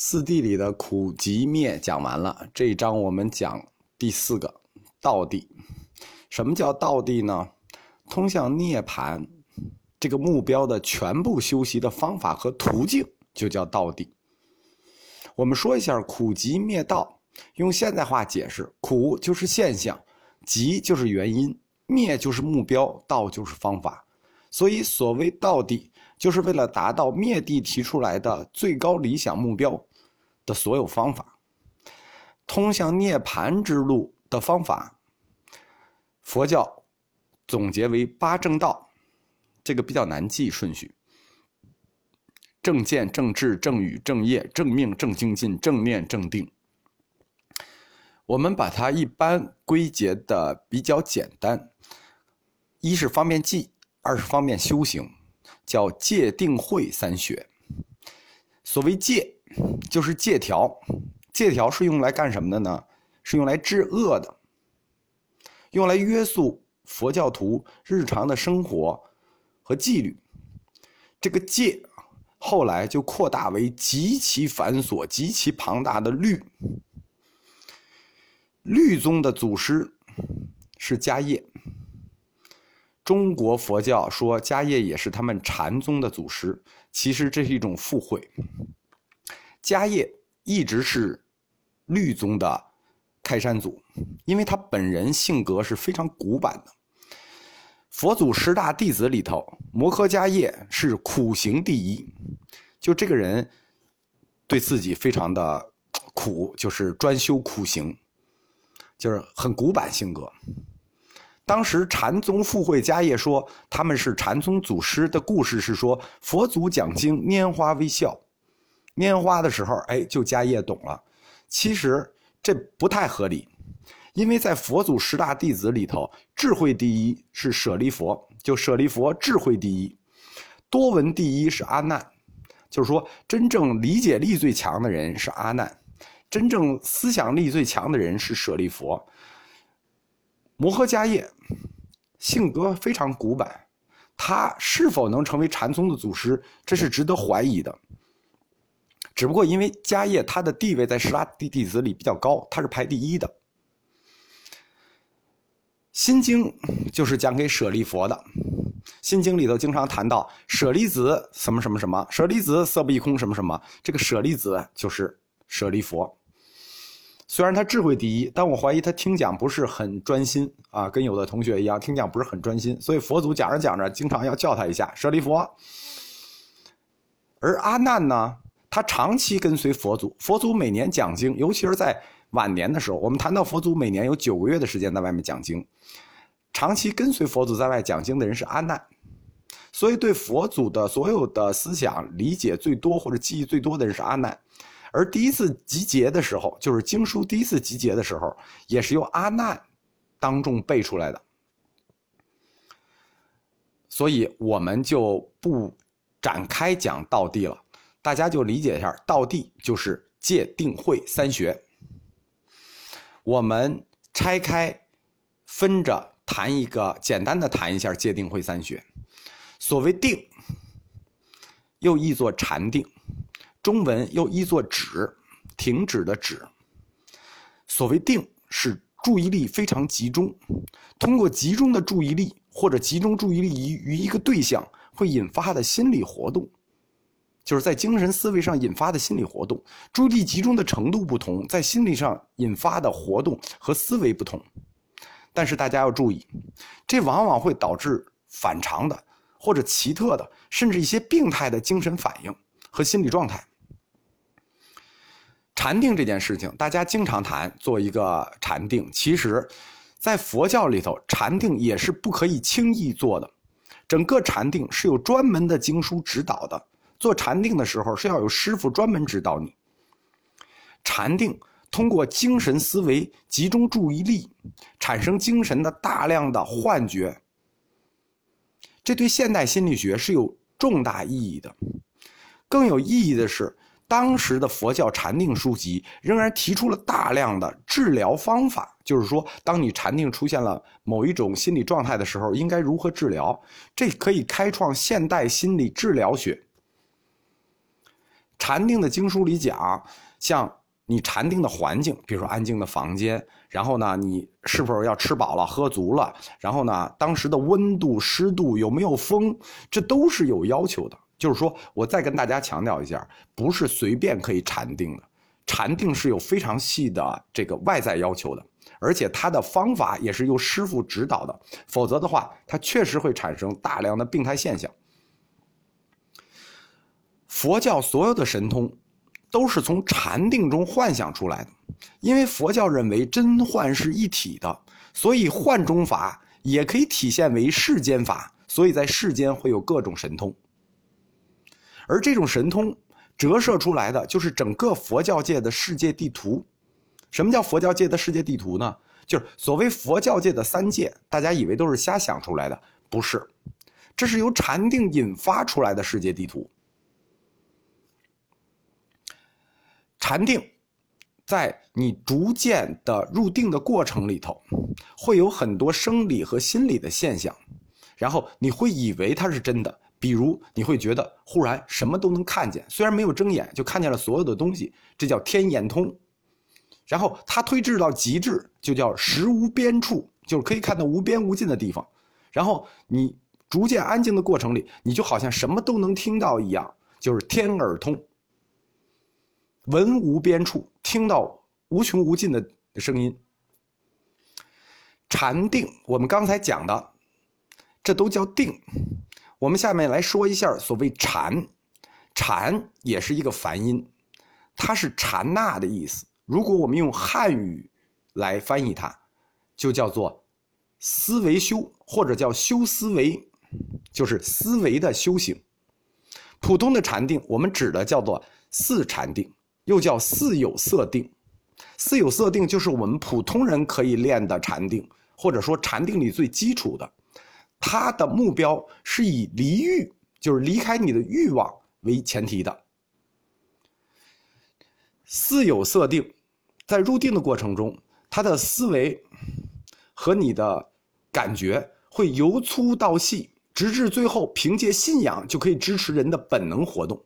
四谛里的苦集灭讲完了，这一章我们讲第四个道谛。什么叫道谛呢？通向涅槃这个目标的全部修习的方法和途径，就叫道谛。我们说一下苦集灭道，用现代化解释，苦就是现象，集就是原因，灭就是目标，道就是方法。所以，所谓道谛，就是为了达到灭地提出来的最高理想目标的所有方法，通向涅槃之路的方法，佛教总结为八正道，这个比较难记顺序：正见、正智、正语、正业、正命、正精进、正念、正定。我们把它一般归结的比较简单，一是方便记。二是方便修行，叫戒定慧三学。所谓戒，就是借条。借条是用来干什么的呢？是用来治恶的，用来约束佛教徒日常的生活和纪律。这个戒后来就扩大为极其繁琐、极其庞大的律。律宗的祖师是迦叶。中国佛教说迦叶也是他们禅宗的祖师，其实这是一种附会。迦叶一直是律宗的开山祖，因为他本人性格是非常古板的。佛祖十大弟子里头，摩诃迦叶是苦行第一，就这个人对自己非常的苦，就是专修苦行，就是很古板性格。当时禅宗附会迦叶说他们是禅宗祖师的故事是说佛祖讲经拈花微笑，拈花的时候哎就迦叶懂了，其实这不太合理，因为在佛祖十大弟子里头，智慧第一是舍利佛，就舍利佛智慧第一，多闻第一是阿难，就是说真正理解力最强的人是阿难，真正思想力最强的人是舍利佛。摩诃迦叶性格非常古板，他是否能成为禅宗的祖师，这是值得怀疑的。只不过因为迦叶他的地位在十大弟弟子里比较高，他是排第一的。《心经》就是讲给舍利佛的，《心经》里头经常谈到舍利子什么什么什么，舍利子色不异空什么什么，这个舍利子就是舍利佛。虽然他智慧第一，但我怀疑他听讲不是很专心啊，跟有的同学一样，听讲不是很专心。所以佛祖讲着讲着，经常要叫他一下舍利佛。而阿难呢，他长期跟随佛祖，佛祖每年讲经，尤其是在晚年的时候，我们谈到佛祖每年有九个月的时间在外面讲经，长期跟随佛祖在外讲经的人是阿难，所以对佛祖的所有的思想理解最多或者记忆最多的人是阿难。而第一次集结的时候，就是经书第一次集结的时候，也是由阿难当众背出来的。所以我们就不展开讲道地了，大家就理解一下，道地就是戒定慧三学。我们拆开分着谈一个，简单的谈一下戒定慧三学。所谓定，又译作禅定。中文又译作止，停止的止。所谓定，是注意力非常集中，通过集中的注意力或者集中注意力于于一个对象，会引发的心理活动，就是在精神思维上引发的心理活动。注意力集中的程度不同，在心理上引发的活动和思维不同。但是大家要注意，这往往会导致反常的或者奇特的，甚至一些病态的精神反应和心理状态。禅定这件事情，大家经常谈做一个禅定。其实，在佛教里头，禅定也是不可以轻易做的。整个禅定是有专门的经书指导的。做禅定的时候，是要有师傅专门指导你。禅定通过精神思维集中注意力，产生精神的大量的幻觉。这对现代心理学是有重大意义的。更有意义的是。当时的佛教禅定书籍仍然提出了大量的治疗方法，就是说，当你禅定出现了某一种心理状态的时候，应该如何治疗？这可以开创现代心理治疗学。禅定的经书里讲，像你禅定的环境，比如说安静的房间，然后呢，你是否要吃饱了、喝足了，然后呢，当时的温度、湿度有没有风，这都是有要求的。就是说，我再跟大家强调一下，不是随便可以禅定的，禅定是有非常细的这个外在要求的，而且它的方法也是由师傅指导的，否则的话，它确实会产生大量的病态现象。佛教所有的神通，都是从禅定中幻想出来的，因为佛教认为真幻是一体的，所以幻中法也可以体现为世间法，所以在世间会有各种神通。而这种神通折射出来的就是整个佛教界的世界地图。什么叫佛教界的世界地图呢？就是所谓佛教界的三界，大家以为都是瞎想出来的，不是，这是由禅定引发出来的世界地图。禅定，在你逐渐的入定的过程里头，会有很多生理和心理的现象，然后你会以为它是真的。比如你会觉得忽然什么都能看见，虽然没有睁眼就看见了所有的东西，这叫天眼通。然后它推至到极致，就叫识无边处，就是可以看到无边无尽的地方。然后你逐渐安静的过程里，你就好像什么都能听到一样，就是天耳通，闻无边处，听到无穷无尽的声音。禅定，我们刚才讲的，这都叫定。我们下面来说一下所谓禅，禅也是一个梵音，它是禅那的意思。如果我们用汉语来翻译它，就叫做思维修，或者叫修思维，就是思维的修行。普通的禅定，我们指的叫做四禅定，又叫四有色定。四有色定就是我们普通人可以练的禅定，或者说禅定里最基础的。他的目标是以离欲，就是离开你的欲望为前提的。四有色定，在入定的过程中，他的思维和你的感觉会由粗到细，直至最后凭借信仰就可以支持人的本能活动。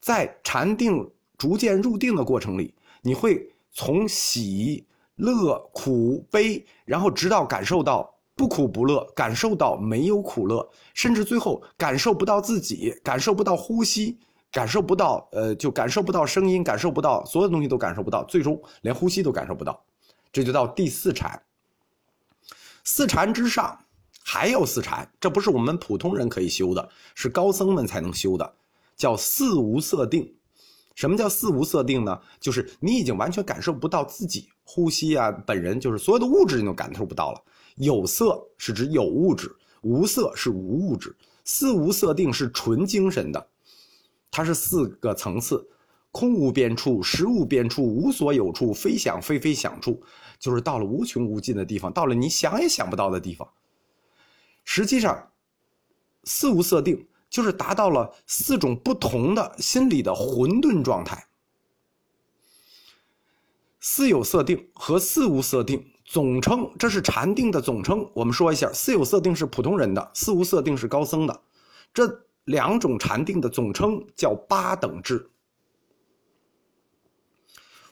在禅定逐渐入定的过程里，你会从喜、乐、苦、悲，然后直到感受到。不苦不乐，感受到没有苦乐，甚至最后感受不到自己，感受不到呼吸，感受不到，呃，就感受不到声音，感受不到所有东西都感受不到，最终连呼吸都感受不到，这就到第四禅。四禅之上还有四禅，这不是我们普通人可以修的，是高僧们才能修的，叫四无色定。什么叫四无色定呢？就是你已经完全感受不到自己呼吸啊，本人就是所有的物质你都感受不到了。有色是指有物质，无色是无物质。四无色定是纯精神的，它是四个层次：空无边处、实无边处、无所有处、非想非非想处，就是到了无穷无尽的地方，到了你想也想不到的地方。实际上，四无色定就是达到了四种不同的心理的混沌状态。四有色定和四无色定。总称这是禅定的总称。我们说一下，四有色定是普通人的，四无色定是高僧的。这两种禅定的总称叫八等制。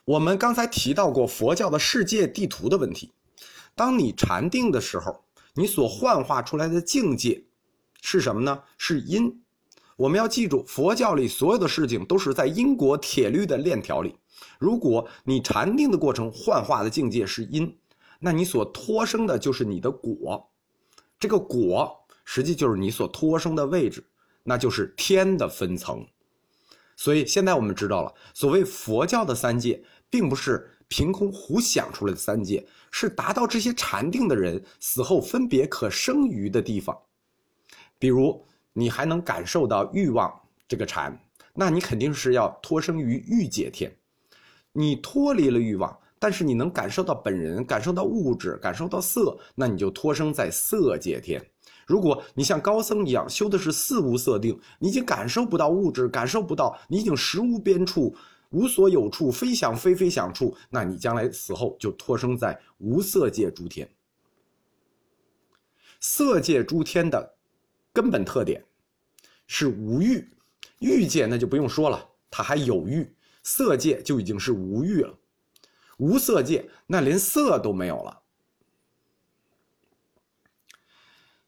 我们刚才提到过佛教的世界地图的问题。当你禅定的时候，你所幻化出来的境界是什么呢？是因。我们要记住，佛教里所有的事情都是在因果铁律的链条里。如果你禅定的过程幻化的境界是因。那你所托生的就是你的果，这个果实际就是你所托生的位置，那就是天的分层。所以现在我们知道了，所谓佛教的三界，并不是凭空胡想出来的三界，是达到这些禅定的人死后分别可生于的地方。比如你还能感受到欲望这个禅，那你肯定是要托生于欲界天。你脱离了欲望。但是你能感受到本人，感受到物质，感受到色，那你就托生在色界天。如果你像高僧一样修的是四无色定，你已经感受不到物质，感受不到，你已经实无边处，无所有处，非想非非想处，那你将来死后就托生在无色界诸天。色界诸天的根本特点是无欲，欲界那就不用说了，它还有欲，色界就已经是无欲了。无色界，那连色都没有了。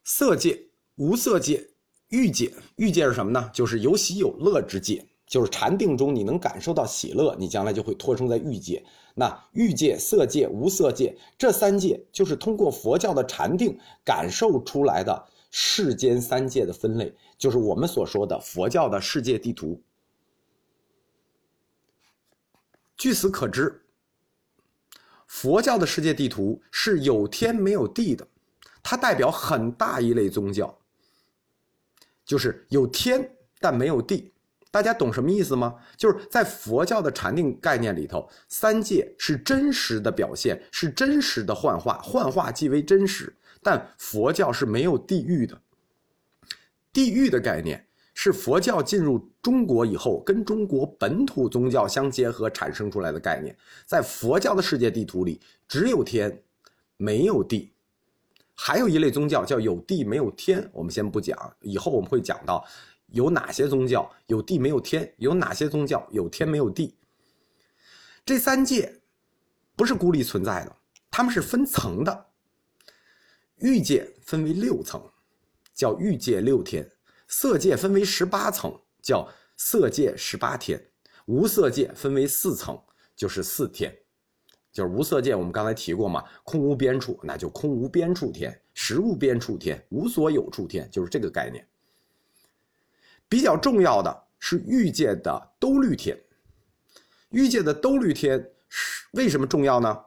色界、无色界、欲界，欲界是什么呢？就是有喜有乐之界，就是禅定中你能感受到喜乐，你将来就会托生在欲界。那欲界、色界、无色界这三界，就是通过佛教的禅定感受出来的世间三界的分类，就是我们所说的佛教的世界地图。据此可知，佛教的世界地图是有天没有地的。它代表很大一类宗教，就是有天但没有地，大家懂什么意思吗？就是在佛教的禅定概念里头，三界是真实的表现，是真实的幻化，幻化即为真实。但佛教是没有地狱的，地狱的概念是佛教进入中国以后，跟中国本土宗教相结合产生出来的概念。在佛教的世界地图里，只有天，没有地。还有一类宗教叫有地没有天，我们先不讲，以后我们会讲到有哪些宗教有地没有天，有哪些宗教有天没有地。这三界不是孤立存在的，它们是分层的。欲界分为六层，叫欲界六天；色界分为十八层，叫色界十八天；无色界分为四层，就是四天。就是无色界，我们刚才提过嘛，空无边处，那就空无边处天，实无边处天，无所有处天，就是这个概念。比较重要的是欲界的兜率天，欲界的兜率天是为什么重要呢？